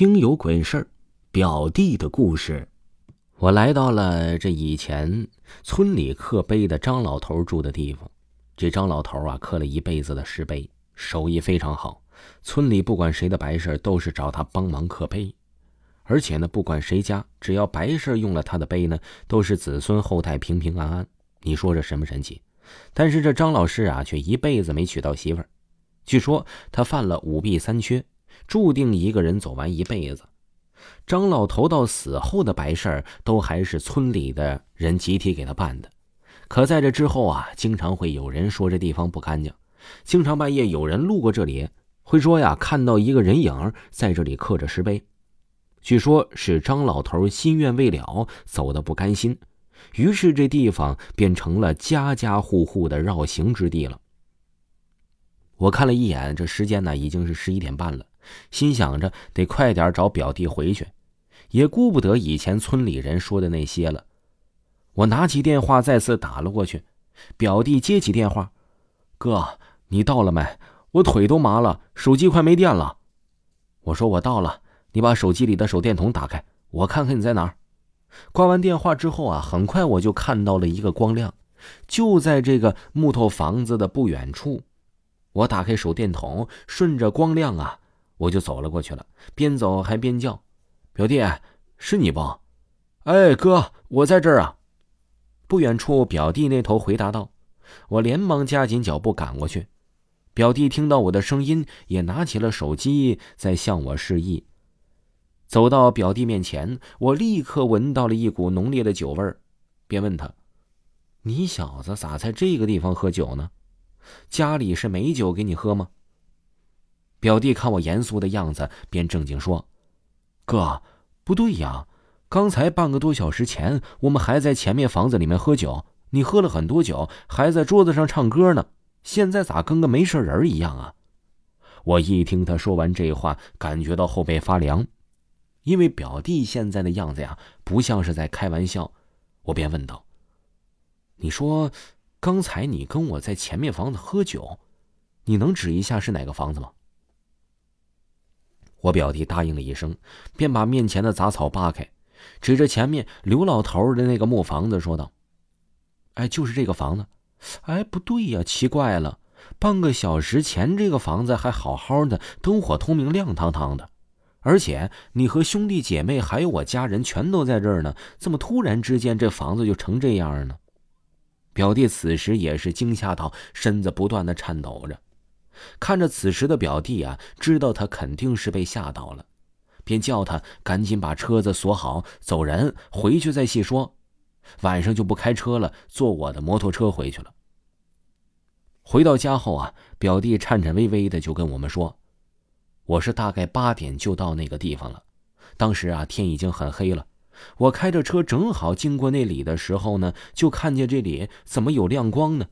听有鬼事儿，表弟的故事。我来到了这以前村里刻碑的张老头住的地方。这张老头啊，刻了一辈子的石碑，手艺非常好。村里不管谁的白事都是找他帮忙刻碑，而且呢，不管谁家，只要白事用了他的碑呢，都是子孙后代平平安安。你说这神不神奇？但是这张老师啊，却一辈子没娶到媳妇儿。据说他犯了五弊三缺。注定一个人走完一辈子。张老头到死后的白事儿都还是村里的人集体给他办的。可在这之后啊，经常会有人说这地方不干净。经常半夜有人路过这里，会说呀，看到一个人影在这里刻着石碑。据说是张老头心愿未了，走的不甘心，于是这地方便成了家家户户的绕行之地了。我看了一眼，这时间呢已经是十一点半了。心想着得快点找表弟回去，也顾不得以前村里人说的那些了。我拿起电话再次打了过去，表弟接起电话：“哥，你到了没？我腿都麻了，手机快没电了。”我说：“我到了，你把手机里的手电筒打开，我看看你在哪儿。”挂完电话之后啊，很快我就看到了一个光亮，就在这个木头房子的不远处。我打开手电筒，顺着光亮啊。我就走了过去了，边走还边叫：“表弟，是你不？”“哎，哥，我在这儿啊。”不远处，表弟那头回答道。我连忙加紧脚步赶过去。表弟听到我的声音，也拿起了手机在向我示意。走到表弟面前，我立刻闻到了一股浓烈的酒味儿，便问他：“你小子咋在这个地方喝酒呢？家里是没酒给你喝吗？”表弟看我严肃的样子，便正经说：“哥，不对呀，刚才半个多小时前，我们还在前面房子里面喝酒，你喝了很多酒，还在桌子上唱歌呢。现在咋跟个没事人一样啊？”我一听他说完这话，感觉到后背发凉，因为表弟现在的样子呀，不像是在开玩笑。我便问道：“你说，刚才你跟我在前面房子喝酒，你能指一下是哪个房子吗？”我表弟答应了一声，便把面前的杂草扒开，指着前面刘老头的那个木房子说道：“哎，就是这个房子。哎，不对呀，奇怪了，半个小时前这个房子还好好的，灯火通明，亮堂堂的，而且你和兄弟姐妹还有我家人全都在这儿呢，怎么突然之间这房子就成这样呢？”表弟此时也是惊吓到，身子不断的颤抖着。看着此时的表弟啊，知道他肯定是被吓到了，便叫他赶紧把车子锁好，走人，回去再细说。晚上就不开车了，坐我的摩托车回去了。回到家后啊，表弟颤颤巍巍的就跟我们说：“我是大概八点就到那个地方了，当时啊天已经很黑了，我开着车正好经过那里的时候呢，就看见这里怎么有亮光呢？”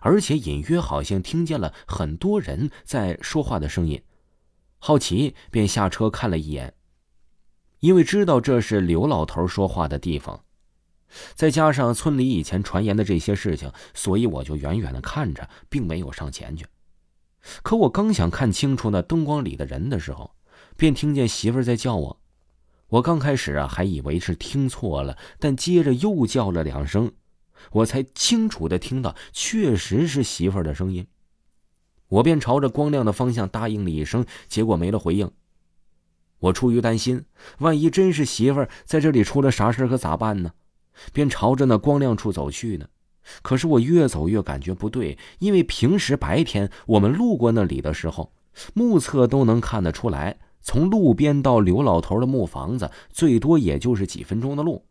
而且隐约好像听见了很多人在说话的声音，好奇便下车看了一眼。因为知道这是刘老头说话的地方，再加上村里以前传言的这些事情，所以我就远远的看着，并没有上前去。可我刚想看清楚那灯光里的人的时候，便听见媳妇在叫我。我刚开始啊还以为是听错了，但接着又叫了两声。我才清楚的听到，确实是媳妇儿的声音。我便朝着光亮的方向答应了一声，结果没了回应。我出于担心，万一真是媳妇儿在这里出了啥事可咋办呢？便朝着那光亮处走去呢。可是我越走越感觉不对，因为平时白天我们路过那里的时候，目测都能看得出来，从路边到刘老头的木房子，最多也就是几分钟的路。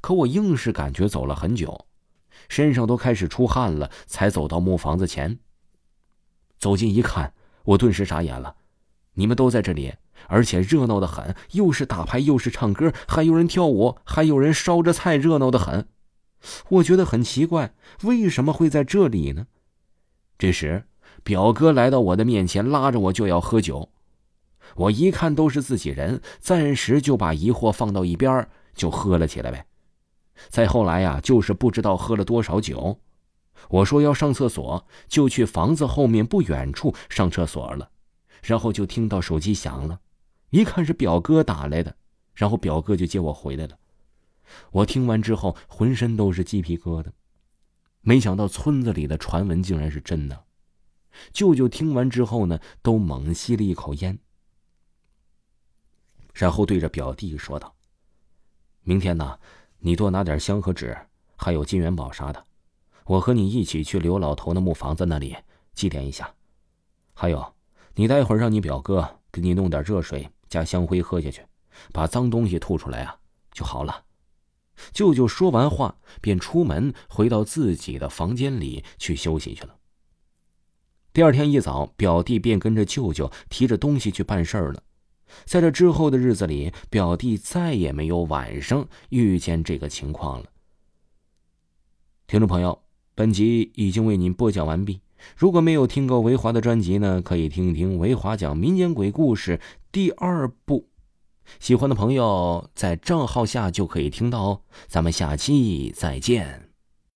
可我硬是感觉走了很久。身上都开始出汗了，才走到木房子前。走近一看，我顿时傻眼了。你们都在这里，而且热闹的很，又是打牌，又是唱歌，还有人跳舞，还有人烧着菜，热闹的很。我觉得很奇怪，为什么会在这里呢？这时，表哥来到我的面前，拉着我就要喝酒。我一看都是自己人，暂时就把疑惑放到一边，就喝了起来呗。再后来呀，就是不知道喝了多少酒。我说要上厕所，就去房子后面不远处上厕所了。然后就听到手机响了，一看是表哥打来的，然后表哥就接我回来了。我听完之后，浑身都是鸡皮疙瘩。没想到村子里的传闻竟然是真的。舅舅听完之后呢，都猛吸了一口烟，然后对着表弟说道：“明天呢，你多拿点香和纸，还有金元宝啥的，我和你一起去刘老头的木房子那里祭奠一下。还有，你待会儿让你表哥给你弄点热水加香灰喝下去，把脏东西吐出来啊，就好了。”舅舅说完话，便出门回到自己的房间里去休息去了。第二天一早，表弟便跟着舅舅提着东西去办事儿了。在这之后的日子里，表弟再也没有晚上遇见这个情况了。听众朋友，本集已经为您播讲完毕。如果没有听过维华的专辑呢，可以听一听维华讲民间鬼故事第二部。喜欢的朋友在账号下就可以听到哦，咱们下期再见。